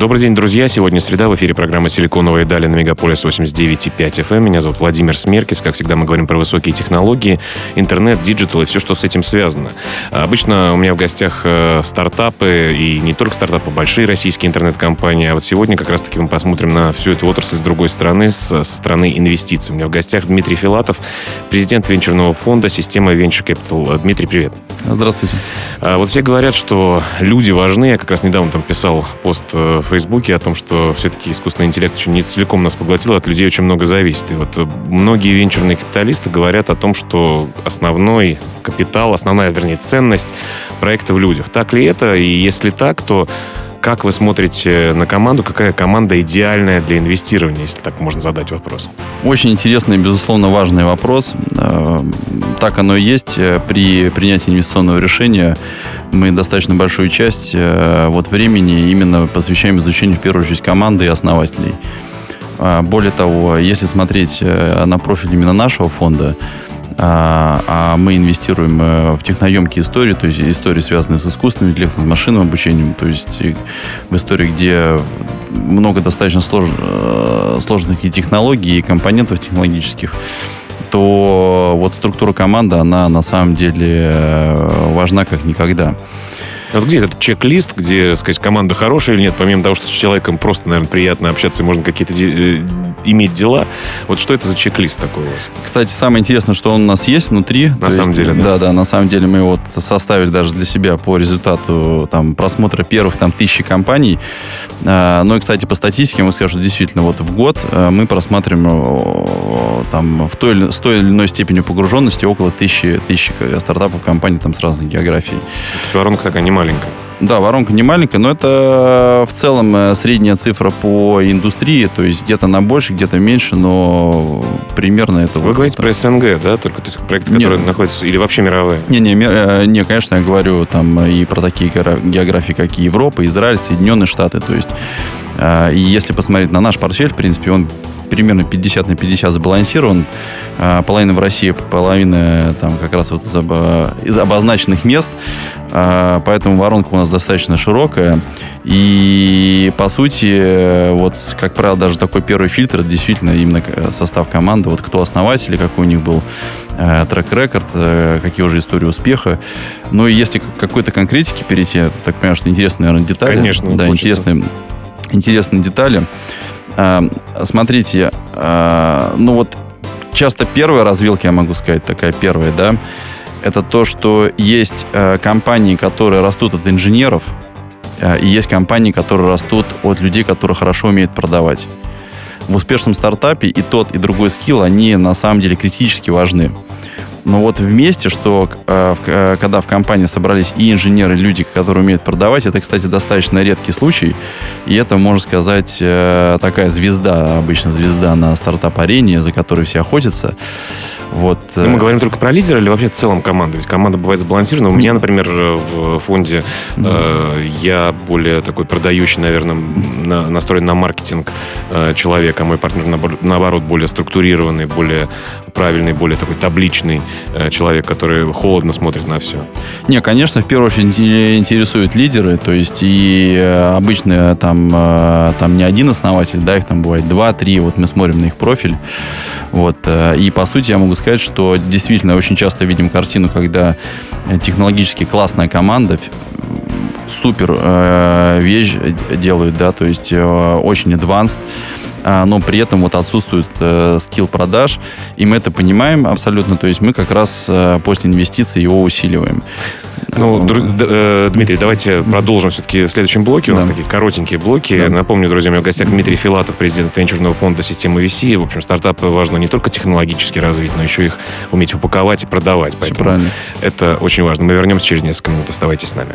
Добрый день, друзья. Сегодня среда. В эфире программа «Силиконовые дали» на Мегаполис 89,5 FM. Эм. Меня зовут Владимир Смеркис. Как всегда, мы говорим про высокие технологии, интернет, digital и все, что с этим связано. Обычно у меня в гостях э, стартапы, и не только стартапы, большие российские интернет-компании. А вот сегодня как раз-таки мы посмотрим на всю эту отрасль с другой стороны, со стороны инвестиций. У меня в гостях Дмитрий Филатов, президент венчурного фонда «Система Venture Capital». Дмитрий, привет. Здравствуйте. А вот все говорят, что люди важны. Я как раз недавно там писал пост в Фейсбуке о том, что все-таки искусственный интеллект еще не целиком нас поглотил, от людей очень много зависит. И вот э, многие венчурные капиталисты говорят о том, что основной капитал, основная, вернее, ценность проекта в людях. Так ли это? И если так, то как вы смотрите на команду? Какая команда идеальная для инвестирования, если так можно задать вопрос? Очень интересный, безусловно, важный вопрос. Э, так оно и есть. Э, при принятии инвестиционного решения мы достаточно большую часть э, вот времени именно посвящаем изучению, в первую очередь, команды и основателей. Более того, если смотреть на профиль именно нашего фонда, а, а мы инвестируем э, в техноемкие истории, то есть истории, связанные с искусственным интеллектом, с машинным обучением, то есть в истории, где много достаточно слож, э, сложных и технологий, и компонентов технологических, то вот структура команды, она на самом деле э, важна как никогда. Вот где этот чек-лист, где, сказать, команда хорошая или нет, помимо того, что с человеком просто, наверное, приятно общаться и можно какие-то де- э, иметь дела. Вот что это за чек-лист такой у вас? Кстати, самое интересное, что он у нас есть внутри. На самом есть, деле, да? Да, да, на самом деле мы его вот составили даже для себя по результату там, просмотра первых там тысячи компаний. А, ну и, кстати, по статистике мы скажу, что действительно вот в год э, мы просматриваем там в той, с той или иной степенью погруженности около тысячи, тысячи стартапов компаний там с разной географией. То есть воронка такая не маленькая. Да, воронка не маленькая, но это в целом э, средняя цифра по индустрии, то есть где-то на больше, где-то меньше, но примерно это... Вы вот говорите это. про СНГ, да? Только то есть проекты, которые Нет. находятся, или вообще мировые? Не-не, э, не, конечно, я говорю там и про такие географии, как и Европа, Израиль, Соединенные Штаты, то есть э, и если посмотреть на наш портфель, в принципе, он примерно 50 на 50 сбалансирован. А, половина в России, половина там как раз вот из, обо, из обозначенных мест. А, поэтому воронка у нас достаточно широкая. И, по сути, вот, как правило, даже такой первый фильтр, действительно, именно состав команды, вот кто основатели, какой у них был э, трек-рекорд, э, какие уже истории успеха. Ну, и если к какой-то конкретике перейти, так понимаю, что интересные, наверное, детали. Конечно, Да, интересные, интересные детали. Эм, смотрите, э, ну вот часто первая развилка, я могу сказать, такая первая, да, это то, что есть э, компании, которые растут от инженеров, э, и есть компании, которые растут от людей, которые хорошо умеют продавать. В успешном стартапе и тот, и другой скилл, они на самом деле критически важны. Но вот вместе, что э, э, когда в компании собрались и инженеры, и люди, которые умеют продавать, это, кстати, достаточно редкий случай. И это, можно сказать, э, такая звезда, обычно звезда на стартап-арене, за которой все охотятся. Вот. Мы говорим только про лидера или вообще в целом команду? Ведь команда бывает сбалансирована. У меня, например, в фонде э, я более такой продающий, наверное, на, настроен на маркетинг э, человек, а мой партнер, наоборот, более структурированный, более правильный, более такой табличный э, человек, который холодно смотрит на все. Не, конечно, в первую очередь интересуют лидеры, то есть и э, обычно там, там не один основатель, да, их там бывает два, три, вот мы смотрим на их профиль, вот, и по сути я могу сказать, что действительно очень часто видим картину, когда технологически классная команда супер э, вещь делают, да, то есть э, очень advanced, а, но при этом вот отсутствует э, скилл продаж, и мы это понимаем абсолютно, то есть мы как раз э, после инвестиций его усиливаем. Ну, э, Дмитрий, давайте продолжим все-таки в следующем блоке. У нас такие коротенькие блоки. Да. Напомню, друзья, у меня в гостях Дмитрий Филатов, президент венчурного фонда системы VC. В общем, стартапы важно не только технологически развить, но еще их уметь упаковать и продавать. Поэтому это очень важно. Мы вернемся через несколько минут. Оставайтесь с нами.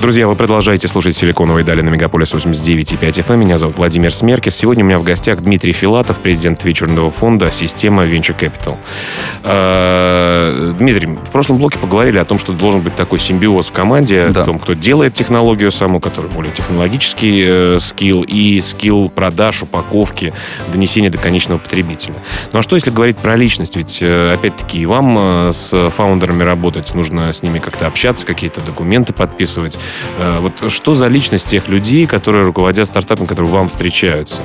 Друзья, вы продолжаете слушать «Силиконовые дали» на Мегаполис 89.5 FM. Эм. Меня зовут Владимир Смеркис. Сегодня у меня в гостях Дмитрий Филатов, президент вечерного фонда «Система Venture Capital». А, Дмитрий, в прошлом блоке поговорили о том, что должен быть такой симбиоз в команде, да. о том, кто делает технологию саму, который более технологический э, скилл, и скилл продаж, упаковки, донесения до конечного потребителя. Ну а что, если говорить про личность? Ведь, э, опять-таки, вам э, с фаундерами работать, нужно с ними как-то общаться, какие-то документы подписывать. Э, вот что за личность тех людей, которые руководят стартапом, которые вам встречаются?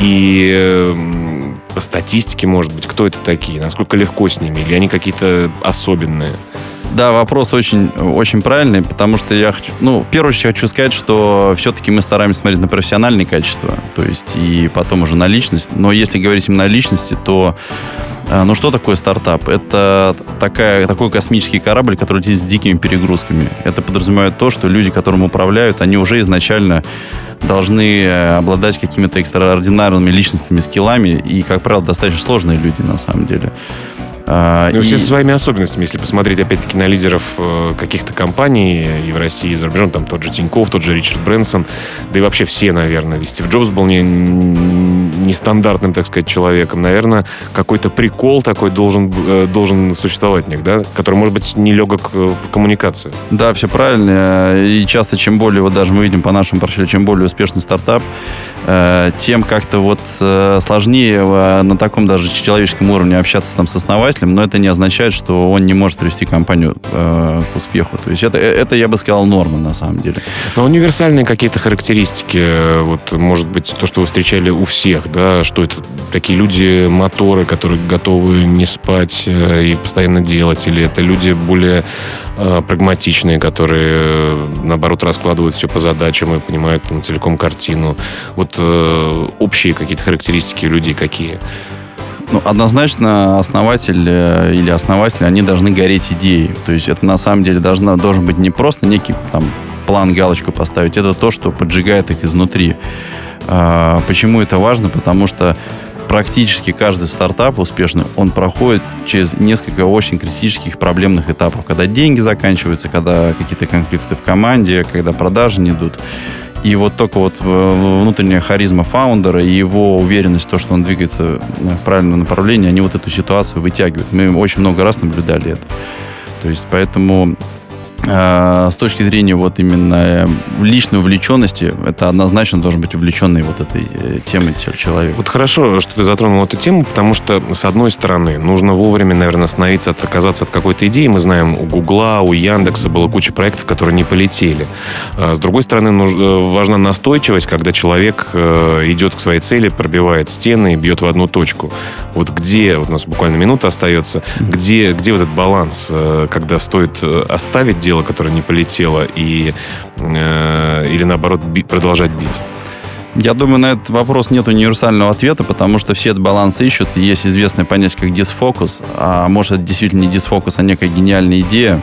И э, по статистике, может быть, кто это такие? Насколько легко с ними? Или они какие-то особенные? Да, вопрос очень, очень правильный, потому что я хочу, ну, в первую очередь хочу сказать, что все-таки мы стараемся смотреть на профессиональные качества, то есть и потом уже на личность. Но если говорить именно о личности, то ну что такое стартап? Это такая, такой космический корабль, который летит с дикими перегрузками. Это подразумевает то, что люди, которым управляют, они уже изначально должны э, обладать какими-то экстраординарными личностными скиллами и, как правило, достаточно сложные люди на самом деле. А, ну, и... все со своими особенностями. Если посмотреть, опять-таки, на лидеров э, каких-то компаний и в России, и за рубежом, там тот же Тиньков, тот же Ричард Брэнсон, да и вообще все, наверное. Стив Джобс был не, нестандартным, так сказать, человеком. Наверное, какой-то прикол такой должен, э, должен существовать в них, да? Который, может быть, не легок в коммуникации. Да, все правильно. И часто, чем более, вот даже мы видим по нашему профилю, чем более успешный стартап, э, тем как-то вот сложнее на таком даже человеческом уровне общаться там с основателем, но это не означает, что он не может привести компанию э, к успеху. То есть это, это, я бы сказал, норма на самом деле. Но универсальные какие-то характеристики, э, вот, может быть, то, что вы встречали у всех, да, что это такие люди, моторы, которые готовы не спать э, и постоянно делать, или это люди более э, прагматичные, которые, э, наоборот, раскладывают все по задачам и понимают там, целиком картину. Вот общие какие-то характеристики людей какие? Ну, однозначно основатель или основатели, они должны гореть идеей. То есть это на самом деле должна, должен быть не просто некий там, план, галочку поставить, это то, что поджигает их изнутри. А, почему это важно? Потому что практически каждый стартап успешный, он проходит через несколько очень критических проблемных этапов. Когда деньги заканчиваются, когда какие-то конфликты в команде, когда продажи не идут. И вот только вот внутренняя харизма фаундера и его уверенность в том, что он двигается в правильном направлении, они вот эту ситуацию вытягивают. Мы очень много раз наблюдали это. То есть поэтому с точки зрения вот именно э, личной увлеченности, это однозначно должен быть увлеченный вот этой э, темой человек. Вот хорошо, что ты затронул эту тему, потому что, с одной стороны, нужно вовремя, наверное, остановиться, отказаться от какой-то идеи. Мы знаем, у Гугла, у Яндекса было куча проектов, которые не полетели. А с другой стороны, э, важна настойчивость, когда человек идет к своей цели, пробивает стены и бьет в одну точку. Вот где, вот у нас буквально минута остается, где, где вот этот баланс, когда стоит оставить дело, которое не полетело, и, э, или наоборот би, продолжать бить? Я думаю, на этот вопрос нет универсального ответа, потому что все этот баланс ищут. И есть известное понятие как дисфокус. А может, это действительно не дисфокус, а некая гениальная идея.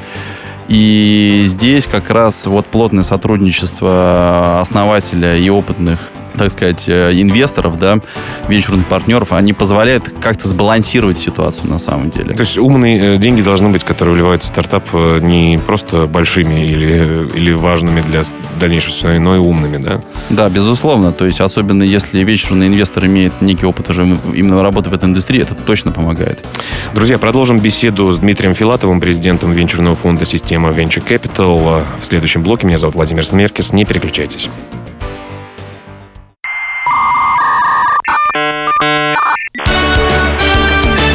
И здесь как раз вот плотное сотрудничество основателя и опытных так сказать, э, инвесторов, да, венчурных партнеров, они позволяют как-то сбалансировать ситуацию на самом деле. То есть умные э, деньги должны быть, которые вливаются в стартап, э, не просто большими или, или важными для дальнейшего, но и умными, да? Да, безусловно. То есть особенно если венчурный инвестор имеет некий опыт уже именно работы в этой индустрии, это точно помогает. Друзья, продолжим беседу с Дмитрием Филатовым, президентом венчурного фонда «Система Venture Capital». В следующем блоке меня зовут Владимир Смеркис. Не переключайтесь.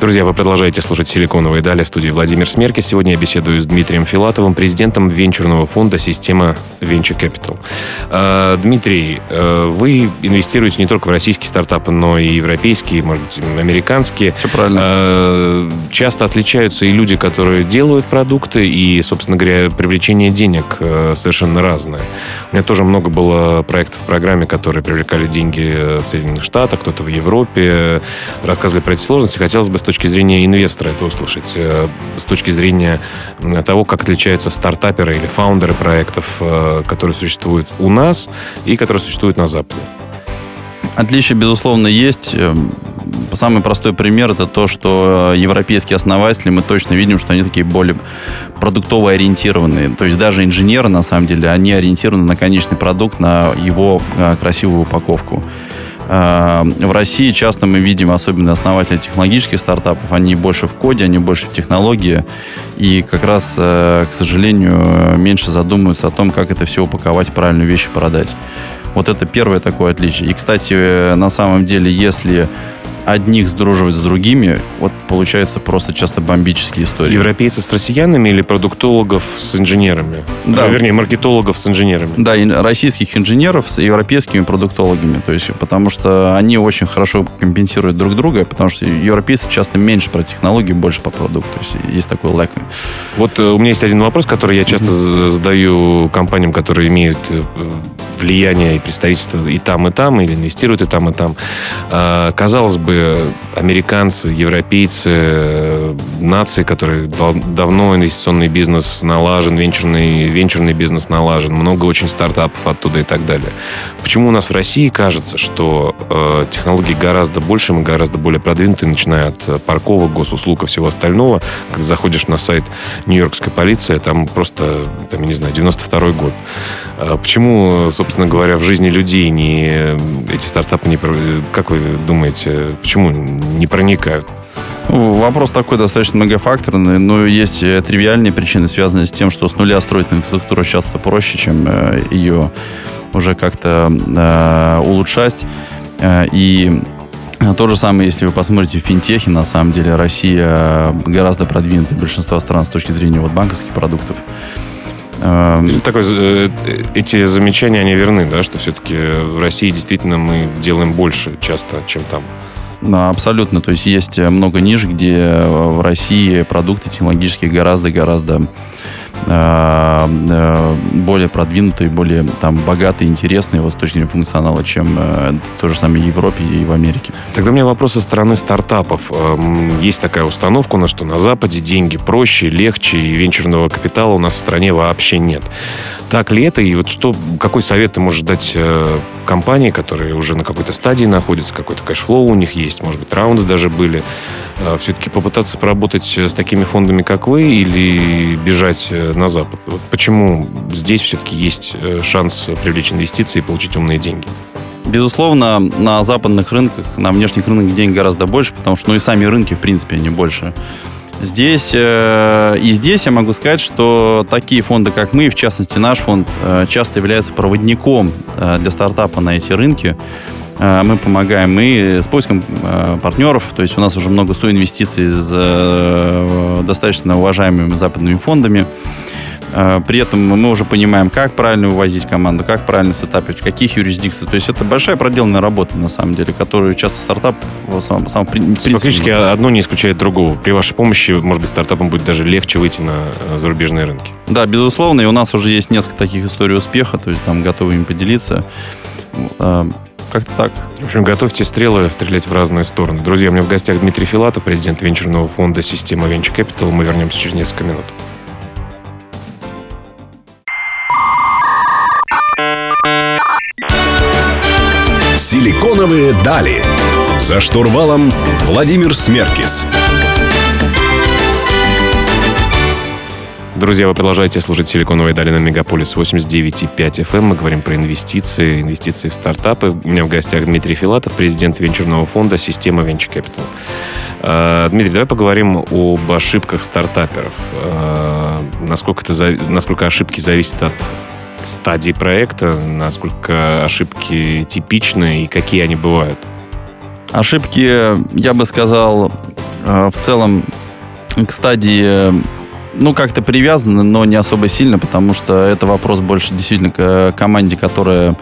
Друзья, вы продолжаете слушать «Силиконовые дали» в студии Владимир Смерки. Сегодня я беседую с Дмитрием Филатовым, президентом венчурного фонда «Система Venture Capital». А, Дмитрий, э, вы инвестируете не только в российские стартапы, но и европейские, может быть, американские. Все правильно. А, часто отличаются и люди, которые делают продукты, и, собственно говоря, привлечение денег э, совершенно разное. У меня тоже много было проектов в программе, которые привлекали деньги в Соединенных Штатах, кто-то в Европе. Рассказывали про эти сложности. Хотелось бы с точки зрения инвестора это услышать, э, с точки зрения того, как отличаются стартаперы или фаундеры проектов, э, которые существуют у нас и которые существуют на Западе. Отличия, безусловно, есть. Эм, самый простой пример это то, что европейские основатели, мы точно видим, что они такие более продуктово ориентированные. То есть даже инженеры, на самом деле, они ориентированы на конечный продукт, на его красивую упаковку. А, в России часто мы видим, особенно основатели технологических стартапов, они больше в коде, они больше в технологии, и как раз, э, к сожалению, меньше задумываются о том, как это все упаковать, правильную вещь продать. Вот это первое такое отличие. И, кстати, на самом деле, если одних сдруживать с другими, вот получается просто часто бомбические истории. Европейцев с россиянами или продуктологов с инженерами? Да. А, вернее, маркетологов с инженерами. Да, российских инженеров с европейскими продуктологами. То есть, потому что они очень хорошо компенсируют друг друга, потому что европейцы часто меньше про технологии, больше по продукту. То есть есть такой лэк. Вот э, у меня есть один вопрос, который я часто mm-hmm. задаю компаниям, которые имеют э, влияние и представительство и там, и там, или инвестируют и там, и там. Казалось бы, американцы, европейцы, нации, которые давно инвестиционный бизнес налажен, венчурный, венчурный бизнес налажен, много очень стартапов оттуда и так далее. Почему у нас в России кажется, что э, технологии гораздо больше, мы гораздо более продвинутые, начиная от парковок, госуслуг и всего остального. Когда заходишь на сайт Нью-Йоркской полиции, там просто, там, я не знаю, 92 год. А почему, собственно, собственно говоря, в жизни людей не, эти стартапы не... Как вы думаете, почему не проникают? Ну, вопрос такой достаточно многофакторный, но есть э, тривиальные причины, связанные с тем, что с нуля строить инфраструктуру часто проще, чем э, ее уже как-то э, улучшать. И то же самое, если вы посмотрите в финтехе, на самом деле Россия гораздо продвинутая большинства стран с точки зрения вот банковских продуктов. Эм, такой, э, эти замечания, они верны, да, что все-таки в России действительно мы делаем больше часто, чем там. Да, абсолютно. То есть есть много ниш, где в России продукты технологические гораздо-гораздо Э, э, более продвинутые, более там богатые, интересные вот, с функционала, чем э, то же самое в Европе и в Америке. Тогда у меня вопрос со стороны стартапов. Эм, есть такая установка у нас, что на Западе деньги проще, легче, и венчурного капитала у нас в стране вообще нет. Так ли это? И вот что, какой совет ты можешь дать э, компании, которые уже на какой-то стадии находятся, какой-то cash flow у них есть, может быть, раунды даже были, э, все-таки попытаться поработать с такими фондами, как вы, или бежать э, на Запад? Вот почему здесь все-таки есть э, шанс привлечь инвестиции и получить умные деньги? Безусловно, на западных рынках, на внешних рынках денег гораздо больше, потому что ну и сами рынки, в принципе, они больше. Здесь э, и здесь я могу сказать, что такие фонды, как мы, в частности наш фонд, э, часто являются проводником э, для стартапа на эти рынки. Э, мы помогаем мы с поиском э, партнеров, то есть у нас уже много соинвестиций с э, достаточно уважаемыми западными фондами. При этом мы уже понимаем, как правильно вывозить команду, как правильно сетапить, в каких юрисдикциях. То есть это большая проделанная работа, на самом деле, которую часто стартап сам, сам в принципе... Фактически одно не исключает другого. При вашей помощи, может быть, стартапам будет даже легче выйти на зарубежные рынки. Да, безусловно. И у нас уже есть несколько таких историй успеха, то есть там готовы им поделиться. Как-то так. В общем, готовьте стрелы стрелять в разные стороны. Друзья, у меня в гостях Дмитрий Филатов, президент венчурного фонда «Система Venture Capital». Мы вернемся через несколько минут. Силиконовые дали. За штурвалом Владимир Смеркис. Друзья, вы продолжаете слушать «Силиконовые дали» на Мегаполис 89,5 FM. Эм. Мы говорим про инвестиции, инвестиции в стартапы. У меня в гостях Дмитрий Филатов, президент венчурного фонда «Система Venture Capital». А, Дмитрий, давай поговорим об ошибках стартаперов. А, насколько, это, насколько ошибки зависят от стадии проекта, насколько ошибки типичны и какие они бывают? Ошибки, я бы сказал, э, в целом к стадии ну, как-то привязаны, но не особо сильно, потому что это вопрос больше действительно к команде, которая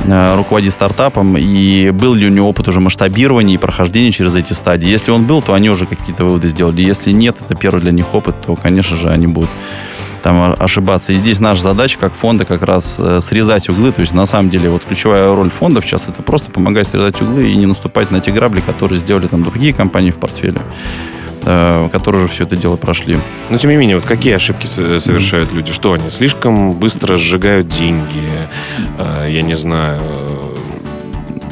э, руководит стартапом, и был ли у него опыт уже масштабирования и прохождения через эти стадии. Если он был, то они уже какие-то выводы сделали. Если нет, это первый для них опыт, то, конечно же, они будут там ошибаться. И здесь наша задача как фонда как раз э, срезать углы. То есть на самом деле вот ключевая роль фондов сейчас это просто помогать срезать углы и не наступать на те грабли, которые сделали там другие компании в портфеле э, которые уже все это дело прошли. Но тем не менее, вот какие ошибки совершают люди? Что они слишком быстро сжигают деньги? Э, я не знаю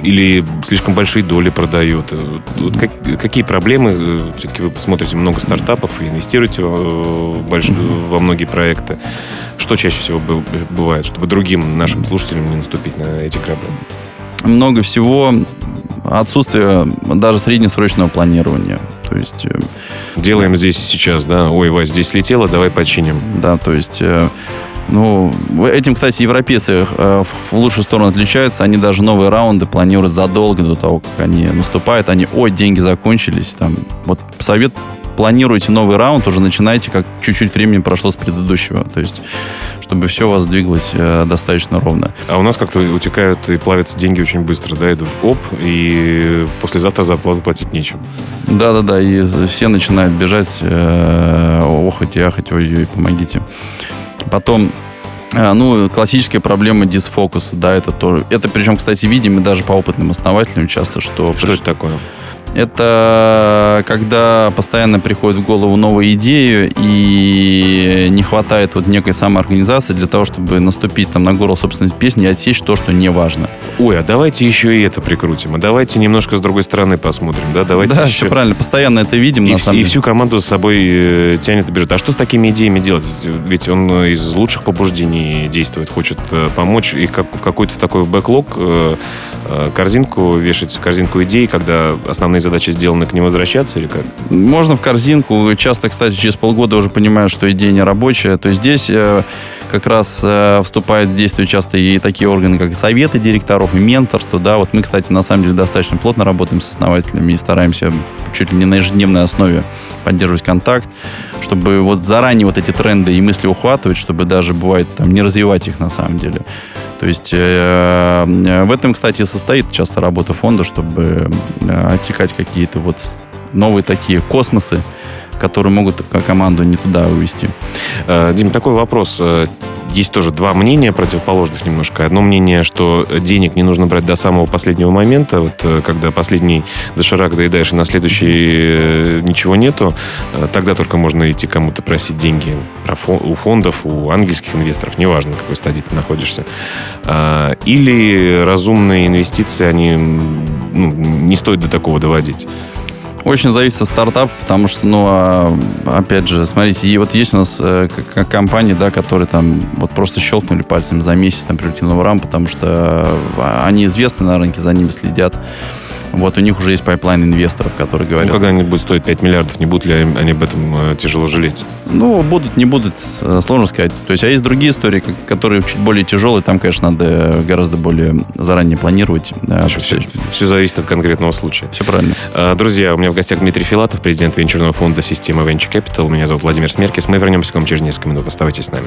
или слишком большие доли продает? Вот как, какие проблемы? Все-таки вы смотрите много стартапов и инвестируете в больш... во многие проекты. Что чаще всего бывает, чтобы другим нашим слушателям не наступить на эти грабли? Много всего отсутствие даже среднесрочного планирования. То есть... Э, Делаем здесь сейчас, да? Ой, Вась, здесь летело, давай починим. Да, то есть... Э, ну, этим, кстати, европейцы э, в лучшую сторону отличаются. Они даже новые раунды планируют задолго до того, как они наступают. Они, ой, деньги закончились. Там, вот совет планируете новый раунд, уже начинайте, как чуть-чуть времени прошло с предыдущего. То есть, чтобы все у вас двигалось э, достаточно ровно. А у нас как-то утекают и плавятся деньги очень быстро, да, идут оп, и послезавтра зарплату платить нечем. Да-да-да, и все начинают бежать, э, охать и ахать, ой-ой, помогите. Потом э, ну, классическая проблема дисфокуса, да, это тоже. Это причем, кстати, видим и даже по опытным основателям часто, что... Что это такое? Это когда постоянно приходит в голову новая идея и не хватает вот некой самоорганизации для того, чтобы наступить там на горло собственной песни и отсечь то, что не важно. Ой, а давайте еще и это прикрутим. А давайте немножко с другой стороны посмотрим. Да, давайте да еще... все правильно. Постоянно это видим. И, вс- и всю команду с собой э, тянет и бежит. А что с такими идеями делать? Ведь он из лучших побуждений действует, хочет э, помочь. И как, в какой-то такой бэклог э, корзинку вешать, корзинку идей, когда основные задачи сделаны, к ним возвращаться или как? Можно в корзинку. Часто, кстати, через полгода уже понимаю, что идея не рабочая. То есть здесь э, как раз э, вступает в действие часто и такие органы, как советы директоров, и менторство. Да? Вот мы, кстати, на самом деле достаточно плотно работаем с основателями и стараемся чуть ли не на ежедневной основе поддерживать контакт, чтобы вот заранее вот эти тренды и мысли ухватывать, чтобы даже бывает там не развивать их на самом деле. То есть э, в этом, кстати, состоит часто работа фонда, чтобы э, отсекать какие-то вот новые такие космосы, которые могут команду не туда увести. Э, Дим, такой вопрос есть тоже два мнения противоположных немножко. Одно мнение, что денег не нужно брать до самого последнего момента, вот э, когда последний доширак доедаешь, и на следующий э, ничего нету, э, тогда только можно идти кому-то просить деньги у фондов, у ангельских инвесторов, неважно, на какой стадии ты находишься. Или разумные инвестиции, они ну, не стоит до такого доводить. Очень зависит от стартапа, потому что, ну, а, опять же, смотрите, и вот есть у нас э, компании, да, которые там вот просто щелкнули пальцем за месяц, там, привлекли раунд, потому что а, они известны на рынке, за ними следят. Вот у них уже есть pipeline инвесторов, которые говорят... Ну, когда они будут стоить 5 миллиардов, не будут ли они об этом э, тяжело жалеть? Ну, будут, не будут, э, сложно сказать. То есть, а есть другие истории, которые чуть более тяжелые, там, конечно, надо гораздо более заранее планировать. Все, все, все зависит от конкретного случая. Все правильно. А, друзья, у меня в гостях Дмитрий Филатов, президент венчурного фонда системы Venture Capital. Меня зовут Владимир Смеркис. Мы вернемся к вам через несколько минут. Оставайтесь с нами.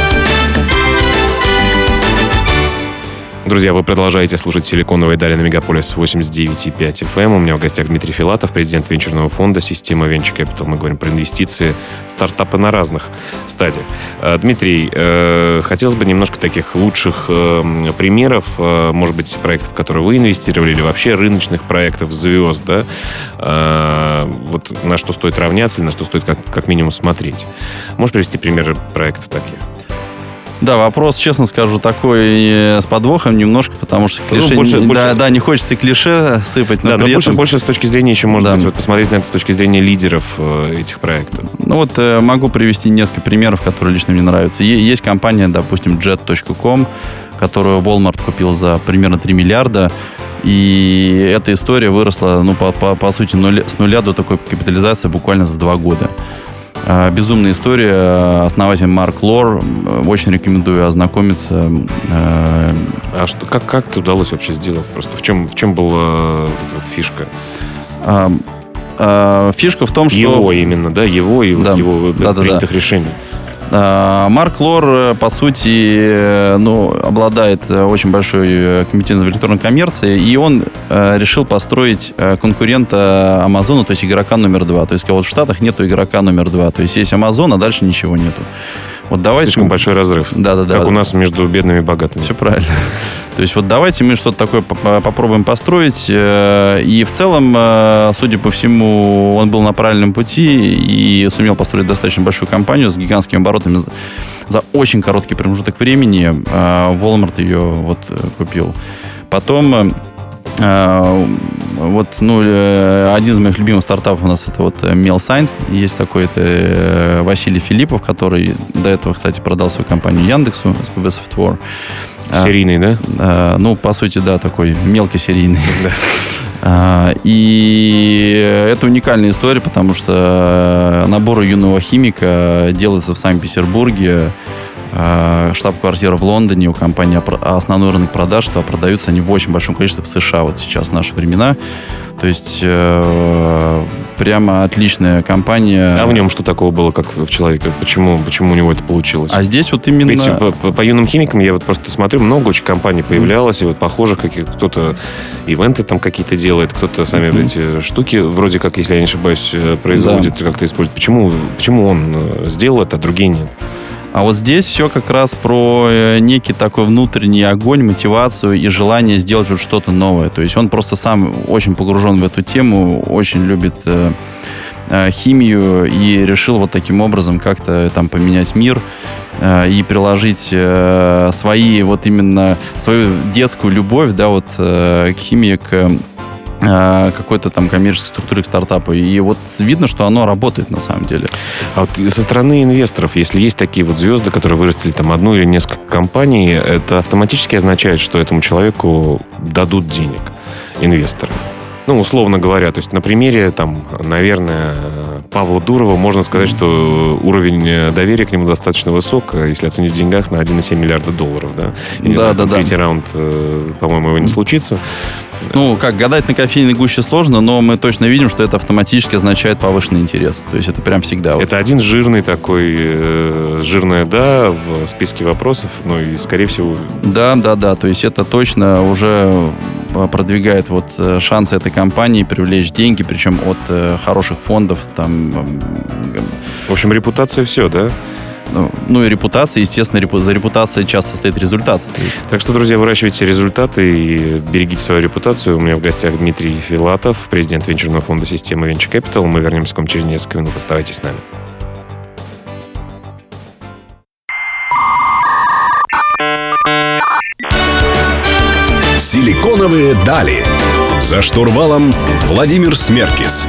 Друзья, вы продолжаете слушать «Силиконовые дали» на Мегаполис 89,5 FM. Эм. У меня в гостях Дмитрий Филатов, президент венчурного фонда «Система Venture Capital». Мы говорим про инвестиции, стартапы на разных стадиях. Э, Дмитрий, э, хотелось бы немножко таких лучших э, примеров, может быть, проектов, в которые вы инвестировали, или вообще рыночных проектов звезд, да? Вот на что стоит равняться, или на что стоит как, как минимум смотреть. Можешь привести примеры проектов таких? Да, вопрос, честно скажу, такой э, с подвохом немножко, потому что клише... Ну, больше, да, больше... да, не хочется клише сыпать, но Да, но больше, этом... больше с точки зрения еще, может да. быть, вот посмотреть на это с точки зрения лидеров э, этих проектов. Ну вот э, могу привести несколько примеров, которые лично мне нравятся. Есть компания, допустим, jet.com, которую Walmart купил за примерно 3 миллиарда. И эта история выросла, ну, по, по, по сути, нуля, с нуля до такой капитализации буквально за два года. А, безумная история. Основатель Марк Лор. Очень рекомендую ознакомиться. А, а что, как, как это удалось вообще сделать? Просто в чем, в чем была вот, вот фишка? А, а, фишка в том, что... Его именно, да? Его и да. его да, принятых да, да. решений. А, Марк Лор, э, по сути, э, ну, обладает э, очень большой компетенцией в электронной коммерции, и он решил построить конкурента Амазону, то есть игрока номер два. То есть вот в Штатах нету игрока номер два. То есть есть Амазон, а дальше ничего нету. Вот давайте... Слишком большой разрыв. Да, да, да. Как у нас между бедными и богатыми. Все правильно. То есть вот давайте мы что-то такое попробуем построить. Э, и в целом, э, судя по всему, он был на правильном пути и сумел построить достаточно большую компанию с гигантскими оборотами за очень короткий промежуток времени. Walmart ее вот купил. Потом вот, ну, один из моих любимых стартапов у нас это вот Mail Science. Есть такой, это Василий Филиппов, который до этого, кстати, продал свою компанию Яндексу, SPB Software. Серийный, да? А, ну, по сути, да, такой мелкий серийный. И это уникальная история, потому что набор юного химика делается в Санкт-Петербурге. Штаб-квартира в Лондоне у компании основной рынок продаж, что продаются они в очень большом количестве в США вот сейчас в наши времена. То есть э, прямо отличная компания. А в нем что такого было, как в человеке? Почему, почему у него это получилось? А здесь вот именно... Ведь по, по, по юным химикам я вот просто смотрю, много очень компаний появлялось, и вот похожих каких кто-то ивенты там какие-то делает, кто-то сами mm-hmm. эти штуки вроде как, если я не ошибаюсь, э, производит, да. как-то использует. Почему, почему он э, сделал это, а другие нет? А вот здесь все как раз про э, некий такой внутренний огонь, мотивацию и желание сделать вот что-то новое. То есть он просто сам очень погружен в эту тему, очень любит э, э, химию и решил вот таким образом как-то там поменять мир э, и приложить э, свои вот именно свою детскую любовь, да, вот э, к химии, к Э, какой-то там коммерческой структуры к стартапу. И вот видно, что оно работает на самом деле. А вот со стороны инвесторов, если есть такие вот звезды, которые вырастили там одну или несколько компаний, это автоматически означает, что этому человеку дадут денег инвесторы? Ну, условно говоря, то есть на примере, там, наверное, Павла Дурова можно сказать, что уровень доверия к нему достаточно высок, если оценить в деньгах, на 1,7 миллиарда долларов, да? Я да, знаю, да, да. Третий раунд, э, по-моему, его не случится. Ну, как гадать на кофейной гуще сложно, но мы точно видим, что это автоматически означает повышенный интерес. То есть это прям всегда. Это один жирный такой, э, жирное «да» в списке вопросов, ну и, скорее всего... Да, да, да. То есть это точно уже э, продвигает вот э, шансы этой компании привлечь деньги, причем от э, хороших фондов. Там, в общем, репутация все, да? Ну, и репутация, естественно, за репутацией часто стоит результат. Так что, друзья, выращивайте результаты и берегите свою репутацию. У меня в гостях Дмитрий Филатов, президент венчурного фонда системы Venture Capital. Мы вернемся к вам через несколько минут. Оставайтесь с нами. Силиконовые дали. За штурвалом Владимир Смеркис.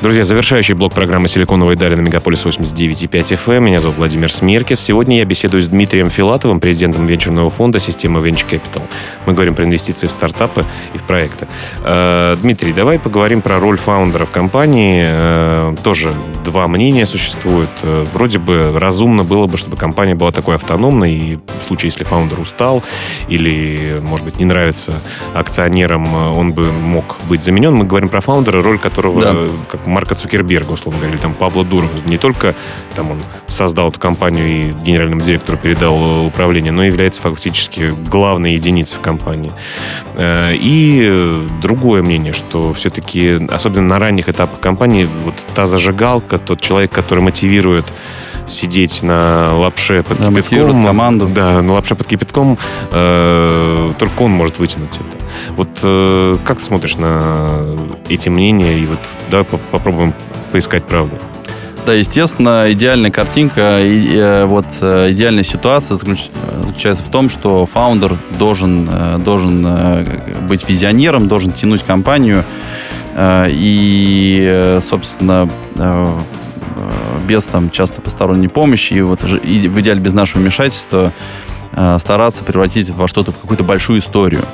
Друзья, завершающий блок программы «Силиконовые дали» на Мегаполис 89.5 FM. Меня зовут Владимир Смеркис. Сегодня я беседую с Дмитрием Филатовым, президентом венчурного фонда системы Venture Capital. Мы говорим про инвестиции в стартапы и в проекты. Э, Дмитрий, давай поговорим про роль фаундеров компании. Э, тоже два мнения существуют. Э, вроде бы разумно было бы, чтобы компания была такой автономной, и в случае, если фаундер устал или, может быть, не нравится акционерам, он бы мог быть заменен. Мы говорим про фаундера, роль которого, да. как Марка Цукерберга, условно говоря, или там Павла Дурова. Не только там он создал эту компанию и генеральному директору передал управление, но и является фактически главной единицей в компании. Э, и другое мнение, что все-таки, особенно на ранних этапах компании, вот та зажигалка, тот человек, который мотивирует сидеть на лапше под да, кипятком. команду. Да, на лапше под кипятком. Э, только он может вытянуть это. Вот э, как ты смотришь на эти мнения? И вот давай попробуем поискать правду. Да, естественно, идеальная картинка, и, э, вот э, идеальная ситуация заключ, заключается в том, что фаундер должен, э, должен э, быть визионером, должен тянуть компанию, э, и, собственно, без там часто посторонней помощи и вот и в идеале без нашего вмешательства э, стараться превратить во что-то, в какую-то большую историю.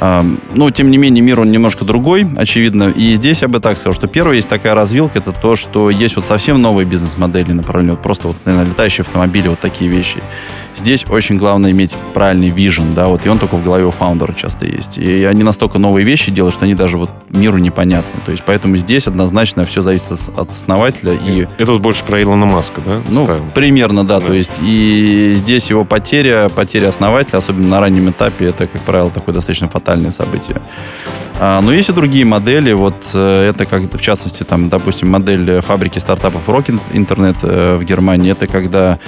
Но, тем не менее, мир, он немножко другой, очевидно. И здесь я бы так сказал, что первое, есть такая развилка, это то, что есть вот совсем новые бизнес-модели направленные, вот просто вот, наверное, летающие автомобили, вот такие вещи. Здесь очень главное иметь правильный вижен, да, вот, и он только в голове у фаундера часто есть. И они настолько новые вещи делают, что они даже вот миру непонятны. То есть, поэтому здесь однозначно все зависит от основателя. И... Это вот больше про Илона Маска, да? Ну, ставим? примерно, да, да. То есть, и здесь его потеря, потеря основателя, особенно на раннем этапе, это, как правило, такое достаточно фатальное событие. А, но есть и другие модели. Вот э, это как в частности, там, допустим, модель фабрики стартапов Rock Internet э, в Германии. Это когда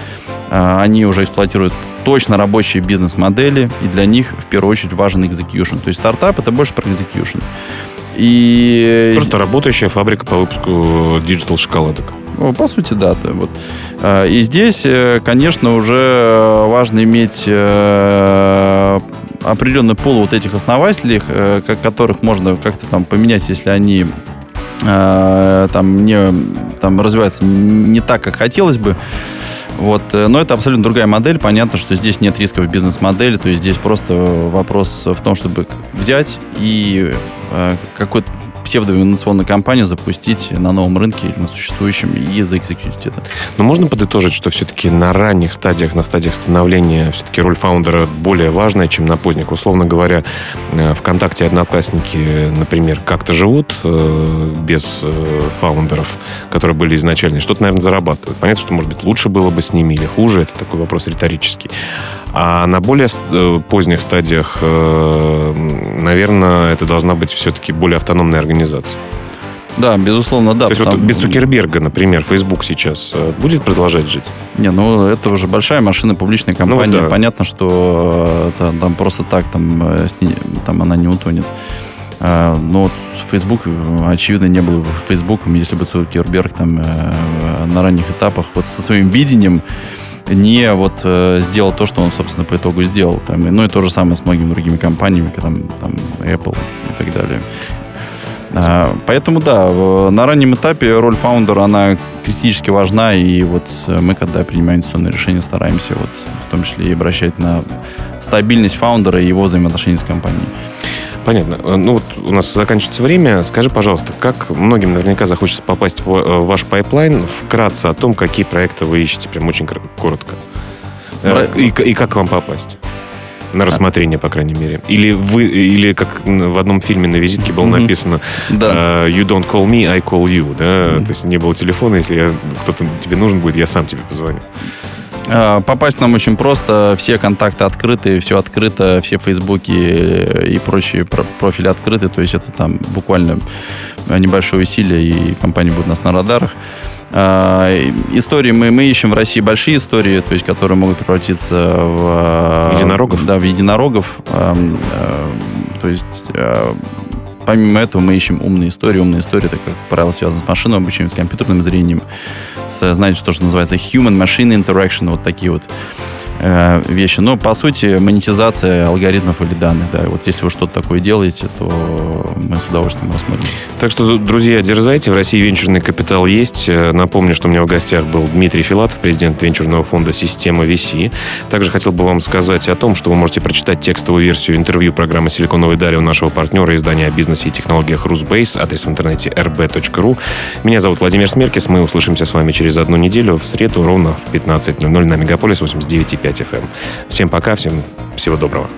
а, они уже эксплуатируют точно рабочие бизнес-модели, и для них в первую очередь важен execution. То есть стартап это больше про execution. И... Просто работающая фабрика по выпуску digital шоколадок. По сути, да. Вот. А, и здесь, э, конечно, уже важно иметь определенный пул вот этих основателей, э, которых можно как-то там поменять, если они э, там не там развиваются не так, как хотелось бы. Вот. Э, но это абсолютно другая модель. Понятно, что здесь нет рисков бизнес-модели. То есть здесь просто вопрос в том, чтобы взять и какой-то псевдоинновационную компанию запустить на новом рынке или на существующем и заэкзекьютить это. Но можно подытожить, что все-таки на ранних стадиях, на стадиях становления все-таки роль фаундера более важная, чем на поздних. Условно говоря, э, ВКонтакте одноклассники, например, как-то живут э, без э, фаундеров, которые были изначально, что-то, наверное, зарабатывают. Понятно, что, может быть, лучше было бы с ними или хуже, это такой вопрос риторический. А на более поздних стадиях, наверное, это должна быть все-таки более автономная организация. Да, безусловно, да. То есть потому... вот без Цукерберга, например, Facebook сейчас э, будет продолжать жить? Не, ну это уже большая машина, публичная компания. Ну, да. Понятно, что это, там просто так там, э, там она не утонет. А, но Facebook, очевидно, не был бы Фейсбуком, если бы Цукерберг там э, на ранних этапах вот со своим видением не вот сделал то, что он, собственно, по итогу сделал. Там, ну и то же самое с многими другими компаниями, там, там Apple и так далее. А, поэтому, да, на раннем этапе роль фаундера, она критически важна, и вот мы, когда принимаем инвестиционные решения, стараемся вот в том числе и обращать на стабильность фаундера и его взаимоотношения с компанией. Понятно. Ну вот у нас заканчивается время. Скажи, пожалуйста, как многим наверняка захочется попасть в ваш pipeline, вкратце о том, какие проекты вы ищете, прям очень коротко. Про... И, и как к вам попасть? На рассмотрение, по крайней мере. Или вы, или как в одном фильме на визитке было написано да. You don't call me, I call you. Да? Mm-hmm. То есть не было телефона, если я, кто-то тебе нужен будет, я сам тебе позвоню. А, попасть нам очень просто. Все контакты открыты, все открыто, все фейсбуки и прочие профили открыты. То есть это там буквально небольшое усилие, и компания будет у нас на радарах. А, истории мы, мы ищем в России большие истории, то есть, которые могут превратиться в... А, единорогов? Да, в единорогов. То есть, помимо этого мы ищем умные истории. Умные истории, это, как правило, связано с машинным обучением, с компьютерным зрением, с, знаете, то, что называется human-machine interaction, вот такие вот э, вещи. Но, по сути, монетизация алгоритмов или данных, да. Вот если вы что-то такое делаете, то мы с удовольствием рассмотрим. Так что, друзья, дерзайте. В России венчурный капитал есть. Э, напомню, что у меня в гостях был Дмитрий Филатов, президент венчурного фонда «Система VC». Также хотел бы вам сказать о том, что вы можете прочитать текстовую версию интервью программы «Силиконовый Дарья» у нашего партнера издания о бизнесе и технологиях «Русбейс», адрес в интернете rb.ru. Меня зовут Владимир Смеркис. Мы услышимся с вами через одну неделю в среду ровно в 15.00 на Мегаполис 89,5 FM. Всем пока, всем всего доброго.